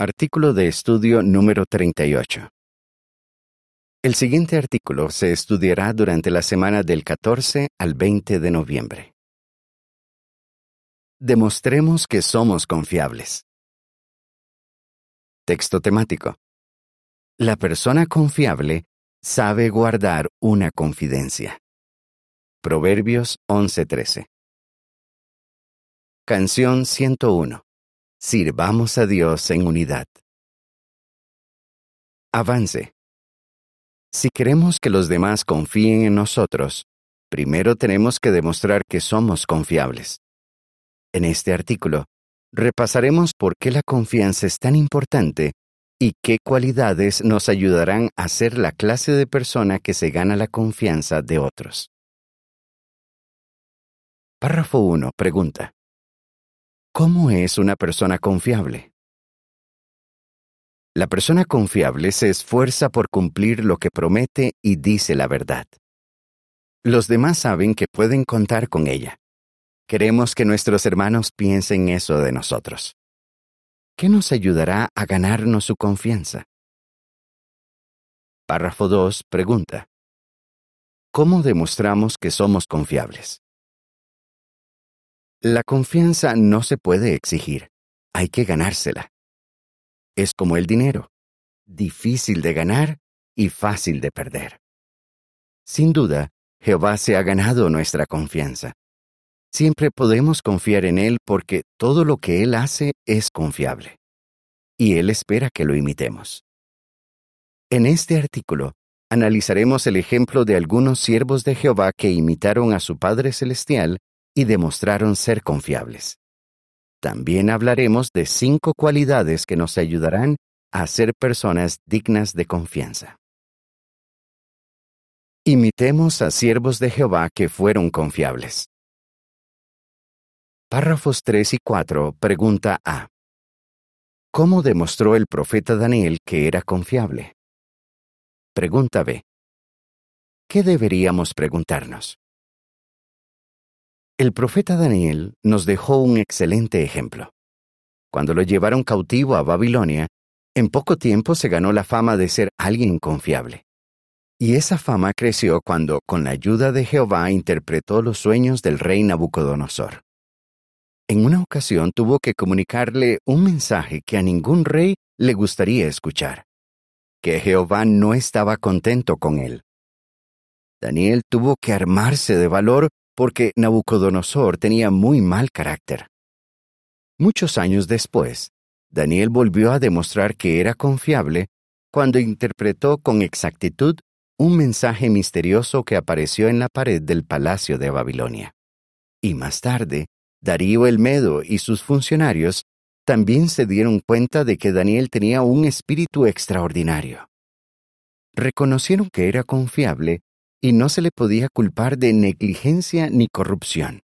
Artículo de estudio número 38. El siguiente artículo se estudiará durante la semana del 14 al 20 de noviembre. Demostremos que somos confiables. Texto temático. La persona confiable sabe guardar una confidencia. Proverbios 11:13. Canción 101. Sirvamos a Dios en unidad. Avance. Si queremos que los demás confíen en nosotros, primero tenemos que demostrar que somos confiables. En este artículo, repasaremos por qué la confianza es tan importante y qué cualidades nos ayudarán a ser la clase de persona que se gana la confianza de otros. Párrafo 1. Pregunta. ¿Cómo es una persona confiable? La persona confiable se esfuerza por cumplir lo que promete y dice la verdad. Los demás saben que pueden contar con ella. Queremos que nuestros hermanos piensen eso de nosotros. ¿Qué nos ayudará a ganarnos su confianza? Párrafo 2. Pregunta. ¿Cómo demostramos que somos confiables? La confianza no se puede exigir, hay que ganársela. Es como el dinero, difícil de ganar y fácil de perder. Sin duda, Jehová se ha ganado nuestra confianza. Siempre podemos confiar en Él porque todo lo que Él hace es confiable. Y Él espera que lo imitemos. En este artículo, analizaremos el ejemplo de algunos siervos de Jehová que imitaron a su Padre Celestial y demostraron ser confiables. También hablaremos de cinco cualidades que nos ayudarán a ser personas dignas de confianza. Imitemos a siervos de Jehová que fueron confiables. Párrafos 3 y 4, pregunta A. ¿Cómo demostró el profeta Daniel que era confiable? Pregunta B. ¿Qué deberíamos preguntarnos? El profeta Daniel nos dejó un excelente ejemplo. Cuando lo llevaron cautivo a Babilonia, en poco tiempo se ganó la fama de ser alguien confiable. Y esa fama creció cuando, con la ayuda de Jehová, interpretó los sueños del rey Nabucodonosor. En una ocasión tuvo que comunicarle un mensaje que a ningún rey le gustaría escuchar, que Jehová no estaba contento con él. Daniel tuvo que armarse de valor porque Nabucodonosor tenía muy mal carácter. Muchos años después, Daniel volvió a demostrar que era confiable cuando interpretó con exactitud un mensaje misterioso que apareció en la pared del palacio de Babilonia. Y más tarde, Darío el Medo y sus funcionarios también se dieron cuenta de que Daniel tenía un espíritu extraordinario. Reconocieron que era confiable y no se le podía culpar de negligencia ni corrupción.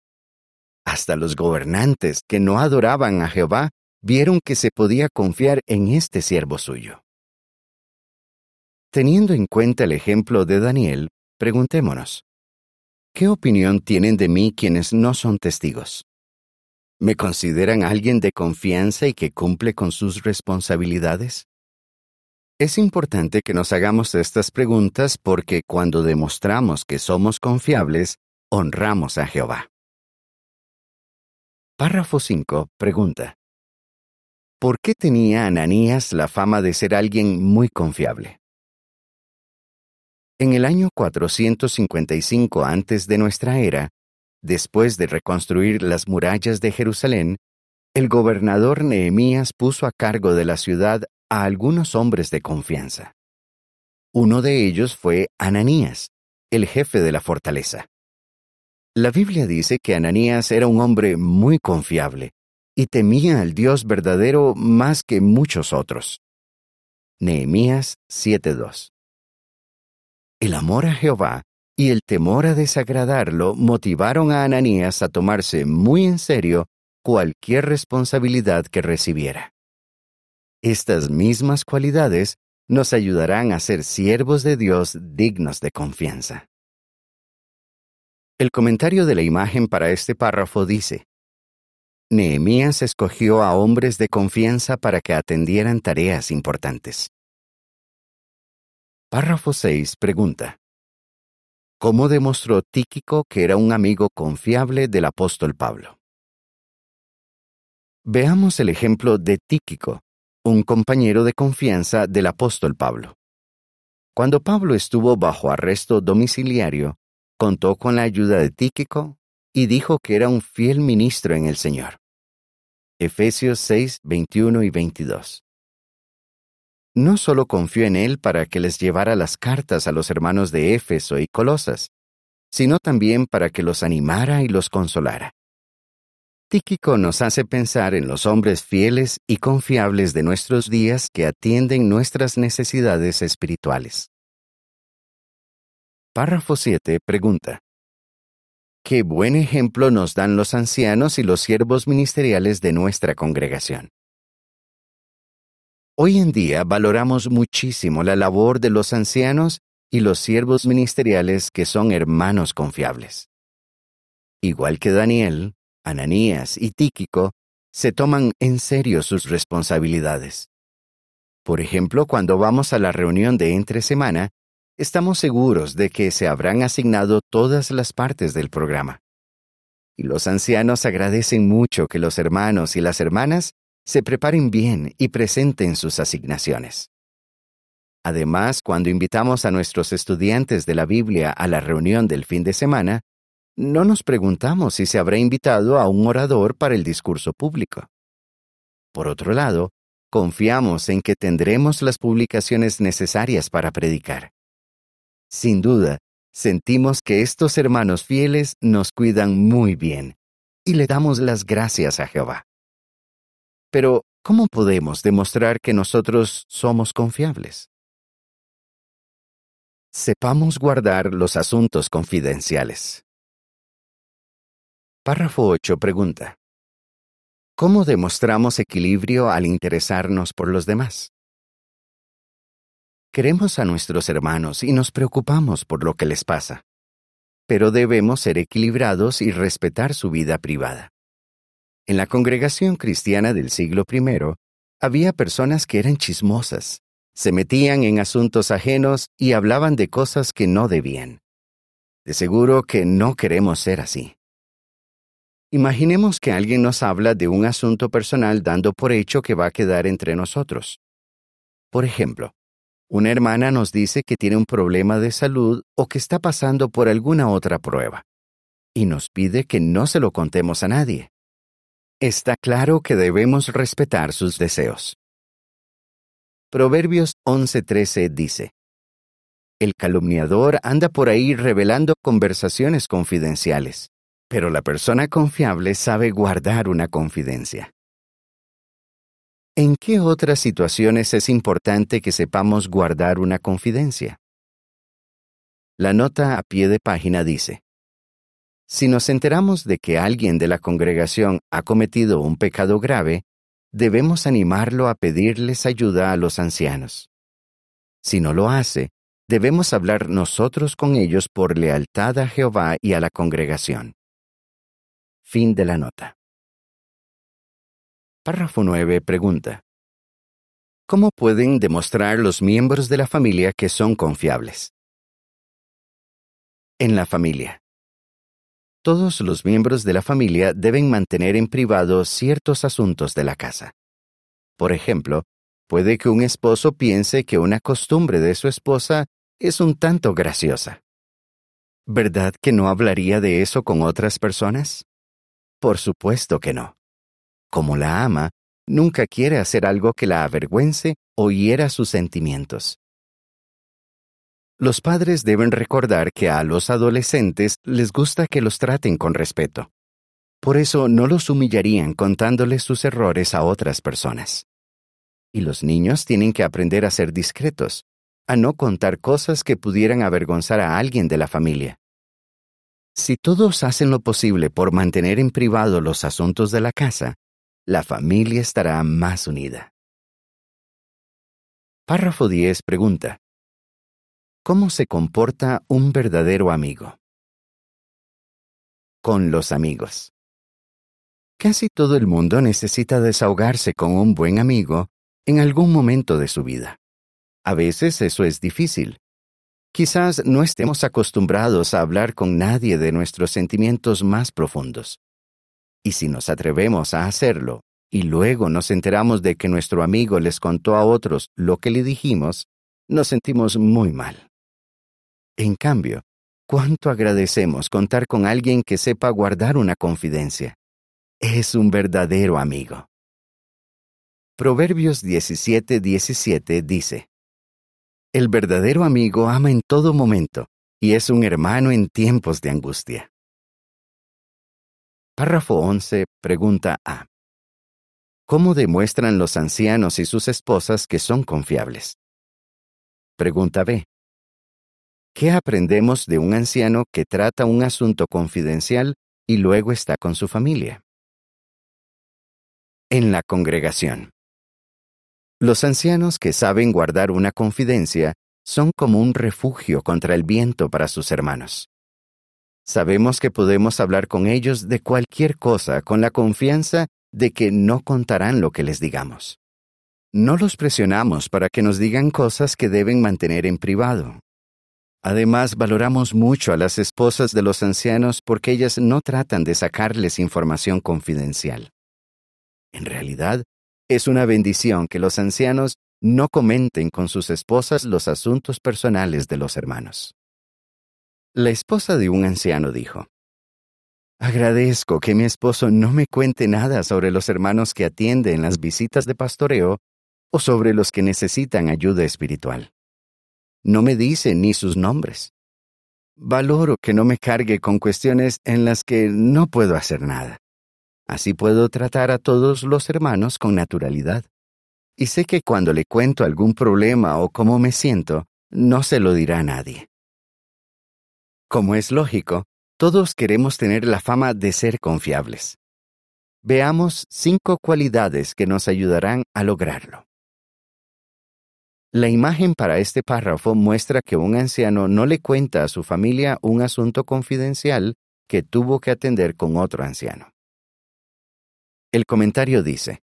Hasta los gobernantes que no adoraban a Jehová vieron que se podía confiar en este siervo suyo. Teniendo en cuenta el ejemplo de Daniel, preguntémonos, ¿qué opinión tienen de mí quienes no son testigos? ¿Me consideran alguien de confianza y que cumple con sus responsabilidades? Es importante que nos hagamos estas preguntas porque cuando demostramos que somos confiables, honramos a Jehová. Párrafo 5. Pregunta. ¿Por qué tenía Ananías la fama de ser alguien muy confiable? En el año 455 antes de nuestra era, después de reconstruir las murallas de Jerusalén, el gobernador Nehemías puso a cargo de la ciudad a algunos hombres de confianza. Uno de ellos fue Ananías, el jefe de la fortaleza. La Biblia dice que Ananías era un hombre muy confiable y temía al Dios verdadero más que muchos otros. Nehemías 7:2 El amor a Jehová y el temor a desagradarlo motivaron a Ananías a tomarse muy en serio cualquier responsabilidad que recibiera. Estas mismas cualidades nos ayudarán a ser siervos de Dios dignos de confianza. El comentario de la imagen para este párrafo dice, Nehemías escogió a hombres de confianza para que atendieran tareas importantes. Párrafo 6 pregunta. ¿Cómo demostró Tíquico que era un amigo confiable del apóstol Pablo? Veamos el ejemplo de Tíquico, un compañero de confianza del apóstol Pablo. Cuando Pablo estuvo bajo arresto domiciliario, contó con la ayuda de Tíquico y dijo que era un fiel ministro en el Señor. Efesios 6, 21 y 22. No solo confió en él para que les llevara las cartas a los hermanos de Éfeso y Colosas, sino también para que los animara y los consolara. Tíquico nos hace pensar en los hombres fieles y confiables de nuestros días que atienden nuestras necesidades espirituales. Párrafo 7 pregunta. Qué buen ejemplo nos dan los ancianos y los siervos ministeriales de nuestra congregación. Hoy en día valoramos muchísimo la labor de los ancianos y los siervos ministeriales que son hermanos confiables. Igual que Daniel, Ananías y Tíquico se toman en serio sus responsabilidades. Por ejemplo, cuando vamos a la reunión de entre semana, estamos seguros de que se habrán asignado todas las partes del programa. Y los ancianos agradecen mucho que los hermanos y las hermanas se preparen bien y presenten sus asignaciones. Además, cuando invitamos a nuestros estudiantes de la Biblia a la reunión del fin de semana, no nos preguntamos si se habrá invitado a un orador para el discurso público. Por otro lado, confiamos en que tendremos las publicaciones necesarias para predicar. Sin duda, sentimos que estos hermanos fieles nos cuidan muy bien y le damos las gracias a Jehová. Pero, ¿cómo podemos demostrar que nosotros somos confiables? Sepamos guardar los asuntos confidenciales. Párrafo 8 pregunta. ¿Cómo demostramos equilibrio al interesarnos por los demás? Queremos a nuestros hermanos y nos preocupamos por lo que les pasa, pero debemos ser equilibrados y respetar su vida privada. En la congregación cristiana del siglo I, había personas que eran chismosas, se metían en asuntos ajenos y hablaban de cosas que no debían. De seguro que no queremos ser así. Imaginemos que alguien nos habla de un asunto personal dando por hecho que va a quedar entre nosotros. Por ejemplo, una hermana nos dice que tiene un problema de salud o que está pasando por alguna otra prueba, y nos pide que no se lo contemos a nadie. Está claro que debemos respetar sus deseos. Proverbios 11:13 dice, El calumniador anda por ahí revelando conversaciones confidenciales pero la persona confiable sabe guardar una confidencia. ¿En qué otras situaciones es importante que sepamos guardar una confidencia? La nota a pie de página dice, Si nos enteramos de que alguien de la congregación ha cometido un pecado grave, debemos animarlo a pedirles ayuda a los ancianos. Si no lo hace, debemos hablar nosotros con ellos por lealtad a Jehová y a la congregación. Fin de la nota. Párrafo 9 pregunta. ¿Cómo pueden demostrar los miembros de la familia que son confiables? En la familia. Todos los miembros de la familia deben mantener en privado ciertos asuntos de la casa. Por ejemplo, puede que un esposo piense que una costumbre de su esposa es un tanto graciosa. ¿Verdad que no hablaría de eso con otras personas? Por supuesto que no. Como la ama, nunca quiere hacer algo que la avergüence o hiera sus sentimientos. Los padres deben recordar que a los adolescentes les gusta que los traten con respeto. Por eso no los humillarían contándoles sus errores a otras personas. Y los niños tienen que aprender a ser discretos, a no contar cosas que pudieran avergonzar a alguien de la familia. Si todos hacen lo posible por mantener en privado los asuntos de la casa, la familia estará más unida. Párrafo 10 pregunta. ¿Cómo se comporta un verdadero amigo? Con los amigos. Casi todo el mundo necesita desahogarse con un buen amigo en algún momento de su vida. A veces eso es difícil. Quizás no estemos acostumbrados a hablar con nadie de nuestros sentimientos más profundos. Y si nos atrevemos a hacerlo y luego nos enteramos de que nuestro amigo les contó a otros lo que le dijimos, nos sentimos muy mal. En cambio, cuánto agradecemos contar con alguien que sepa guardar una confidencia es un verdadero amigo. Proverbios 17:17 17 dice, El verdadero amigo ama en todo momento y es un hermano en tiempos de angustia. Párrafo 11, pregunta A. ¿Cómo demuestran los ancianos y sus esposas que son confiables? Pregunta B. ¿Qué aprendemos de un anciano que trata un asunto confidencial y luego está con su familia? en la congregación. Los ancianos que saben guardar una confidencia son como un refugio contra el viento para sus hermanos. Sabemos que podemos hablar con ellos de cualquier cosa con la confianza de que no contarán lo que les digamos. No los presionamos para que nos digan cosas que deben mantener en privado. Además, valoramos mucho a las esposas de los ancianos porque ellas no tratan de sacarles información confidencial. En realidad, es una bendición que los ancianos no comenten con sus esposas los asuntos personales de los hermanos. La esposa de un anciano dijo, Agradezco que mi esposo no me cuente nada sobre los hermanos que atiende en las visitas de pastoreo o sobre los que necesitan ayuda espiritual. No me dice ni sus nombres. Valoro que no me cargue con cuestiones en las que no puedo hacer nada. Así puedo tratar a todos los hermanos con naturalidad. Y sé que cuando le cuento algún problema o cómo me siento, no se lo dirá a nadie. Como es lógico, todos queremos tener la fama de ser confiables. Veamos cinco cualidades que nos ayudarán a lograrlo. La imagen para este párrafo muestra que un anciano no le cuenta a su familia un asunto confidencial que tuvo que atender con otro anciano. El comentario dice,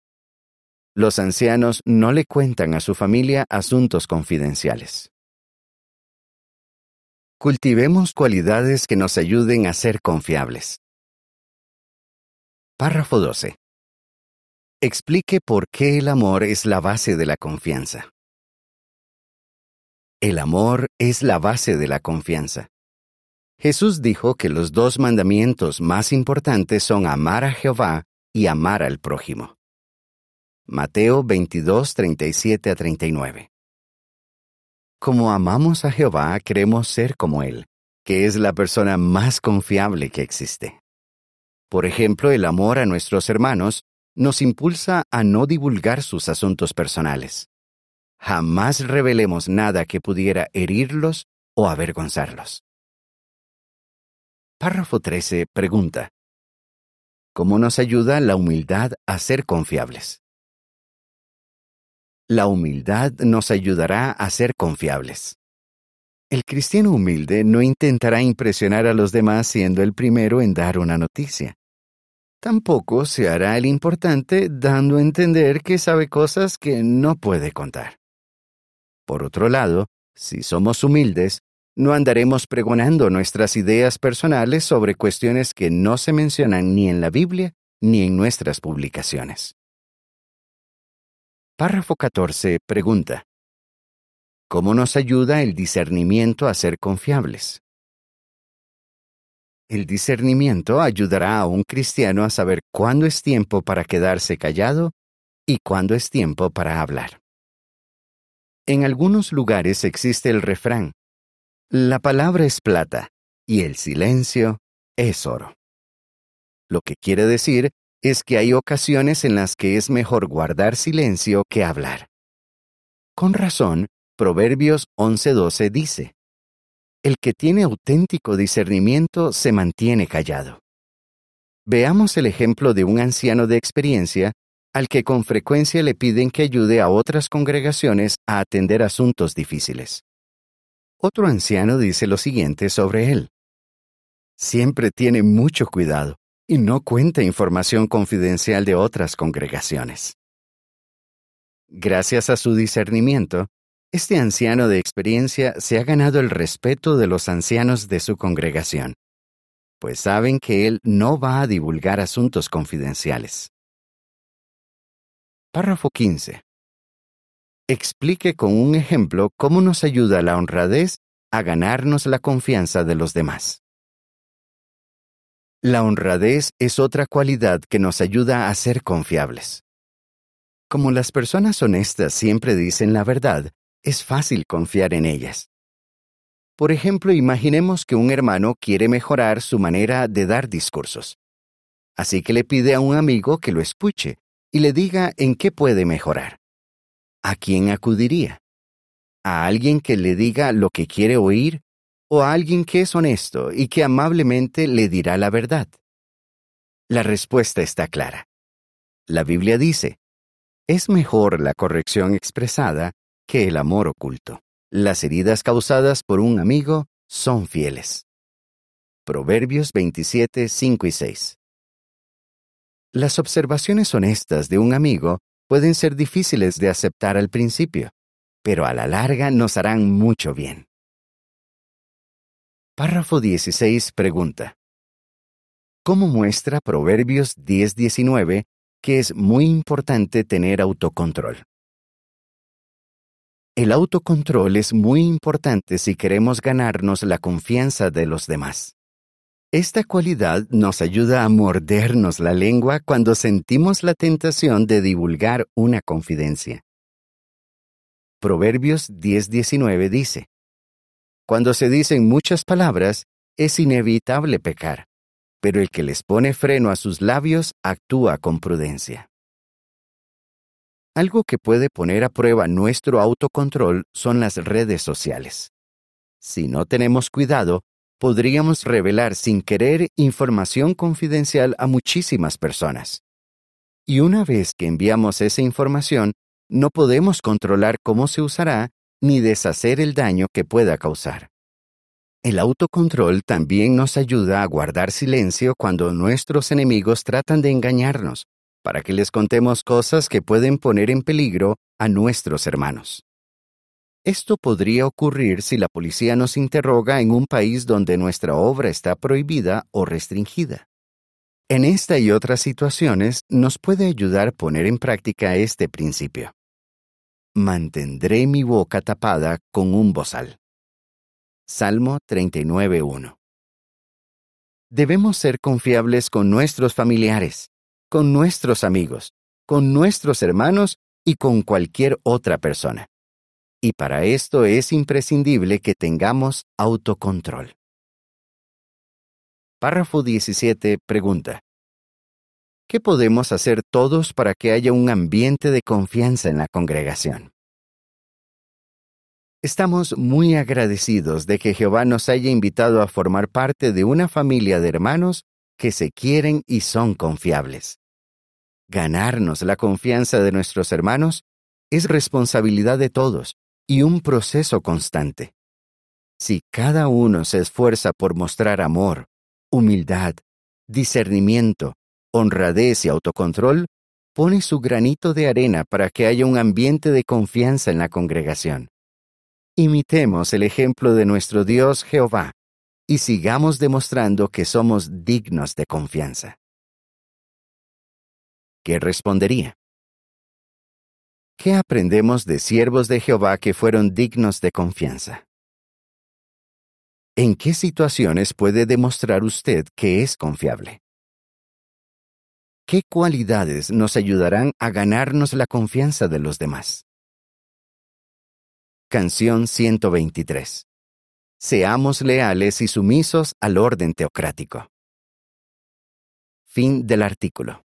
Los ancianos no le cuentan a su familia asuntos confidenciales. Cultivemos cualidades que nos ayuden a ser confiables. Párrafo 12. Explique por qué el amor es la base de la confianza. El amor es la base de la confianza. Jesús dijo que los dos mandamientos más importantes son amar a Jehová y amar al prójimo. Mateo 22, 37 a 39. Como amamos a Jehová, queremos ser como Él, que es la persona más confiable que existe. Por ejemplo, el amor a nuestros hermanos nos impulsa a no divulgar sus asuntos personales. Jamás revelemos nada que pudiera herirlos o avergonzarlos. Párrafo 13 pregunta cómo nos ayuda la humildad a ser confiables. La humildad nos ayudará a ser confiables. El cristiano humilde no intentará impresionar a los demás siendo el primero en dar una noticia. Tampoco se hará el importante dando a entender que sabe cosas que no puede contar. Por otro lado, si somos humildes, no andaremos pregonando nuestras ideas personales sobre cuestiones que no se mencionan ni en la Biblia ni en nuestras publicaciones. Párrafo 14 pregunta. ¿Cómo nos ayuda el discernimiento a ser confiables? El discernimiento ayudará a un cristiano a saber cuándo es tiempo para quedarse callado y cuándo es tiempo para hablar. En algunos lugares existe el refrán, la palabra es plata y el silencio es oro. Lo que quiere decir es que hay ocasiones en las que es mejor guardar silencio que hablar. Con razón, Proverbios 11:12 dice, El que tiene auténtico discernimiento se mantiene callado. Veamos el ejemplo de un anciano de experiencia al que con frecuencia le piden que ayude a otras congregaciones a atender asuntos difíciles. Otro anciano dice lo siguiente sobre él. Siempre tiene mucho cuidado, y no cuente información confidencial de otras congregaciones. Gracias a su discernimiento, este anciano de experiencia se ha ganado el respeto de los ancianos de su congregación, pues saben que él no va a divulgar asuntos confidenciales. Párrafo 15. Explique con un ejemplo cómo nos ayuda la honradez a ganarnos la confianza de los demás. La honradez es otra cualidad que nos ayuda a ser confiables. Como las personas honestas siempre dicen la verdad, es fácil confiar en ellas. Por ejemplo, imaginemos que un hermano quiere mejorar su manera de dar discursos. Así que le pide a un amigo que lo escuche y le diga en qué puede mejorar. ¿A quién acudiría? ¿A alguien que le diga lo que quiere oír o a alguien que es honesto y que amablemente le dirá la verdad? La respuesta está clara. La Biblia dice, es mejor la corrección expresada que el amor oculto. Las heridas causadas por un amigo son fieles. Proverbios 27, 5 y 6. Las observaciones honestas de un amigo pueden ser difíciles de aceptar al principio, pero a la larga nos harán mucho bien. Párrafo 16 pregunta. ¿Cómo muestra Proverbios 10:19 que es muy importante tener autocontrol? El autocontrol es muy importante si queremos ganarnos la confianza de los demás. Esta cualidad nos ayuda a mordernos la lengua cuando sentimos la tentación de divulgar una confidencia. Proverbios 10:19 dice, cuando se dicen muchas palabras, es inevitable pecar, pero el que les pone freno a sus labios actúa con prudencia. Algo que puede poner a prueba nuestro autocontrol son las redes sociales. Si no tenemos cuidado, podríamos revelar sin querer información confidencial a muchísimas personas. Y una vez que enviamos esa información, no podemos controlar cómo se usará ni deshacer el daño que pueda causar. El autocontrol también nos ayuda a guardar silencio cuando nuestros enemigos tratan de engañarnos, para que les contemos cosas que pueden poner en peligro a nuestros hermanos. Esto podría ocurrir si la policía nos interroga en un país donde nuestra obra está prohibida o restringida. En esta y otras situaciones nos puede ayudar poner en práctica este principio mantendré mi boca tapada con un bozal. Salmo 39.1 Debemos ser confiables con nuestros familiares, con nuestros amigos, con nuestros hermanos y con cualquier otra persona. Y para esto es imprescindible que tengamos autocontrol. Párrafo 17 pregunta. ¿Qué podemos hacer todos para que haya un ambiente de confianza en la congregación? Estamos muy agradecidos de que Jehová nos haya invitado a formar parte de una familia de hermanos que se quieren y son confiables. Ganarnos la confianza de nuestros hermanos es responsabilidad de todos y un proceso constante. Si cada uno se esfuerza por mostrar amor, humildad, discernimiento, honradez y autocontrol, pone su granito de arena para que haya un ambiente de confianza en la congregación. Imitemos el ejemplo de nuestro Dios Jehová y sigamos demostrando que somos dignos de confianza. ¿Qué respondería? ¿Qué aprendemos de siervos de Jehová que fueron dignos de confianza? ¿En qué situaciones puede demostrar usted que es confiable? ¿Qué cualidades nos ayudarán a ganarnos la confianza de los demás? Canción 123. Seamos leales y sumisos al orden teocrático. Fin del artículo.